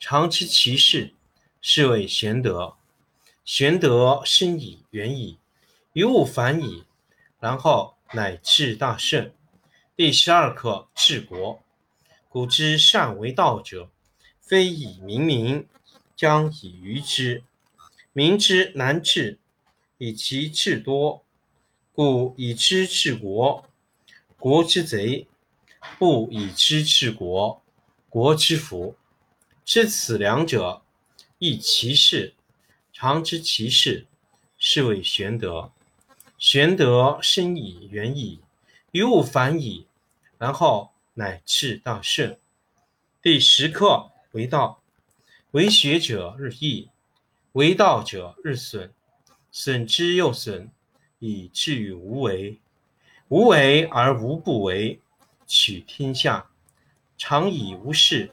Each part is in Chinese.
常知其事，是谓玄德。玄德深矣，远矣，于物反矣，然后乃至大圣。第十二课治国。古之善为道者，非以明民，将以愚之。民之难治，以其智多。故以知治国，国之贼；不以知治国，国之福。知此两者，亦其事；常知其事，是谓玄德。玄德深矣，远矣，于物反矣，然后乃至大圣。第十课为道，为学者日益，为道者日损，损之又损，以至于无为。无为而无不为。取天下常以无事。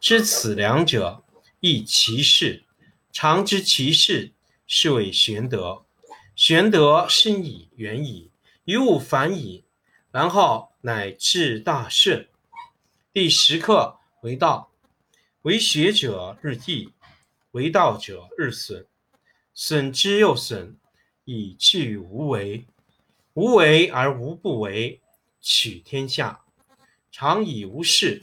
知此两者，亦其事；常知其事，是谓玄德。玄德深矣，远矣，于物反矣，然后乃至大顺。第十课为道，为学者日益，为道者日损，损之又损，以至于无为。无为而无不为，取天下常以无事，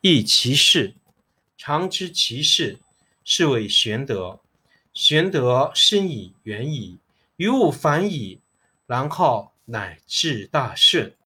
亦其事。常知其事，是谓玄德。玄德深以，远矣，于物反矣，然后。乃至大顺。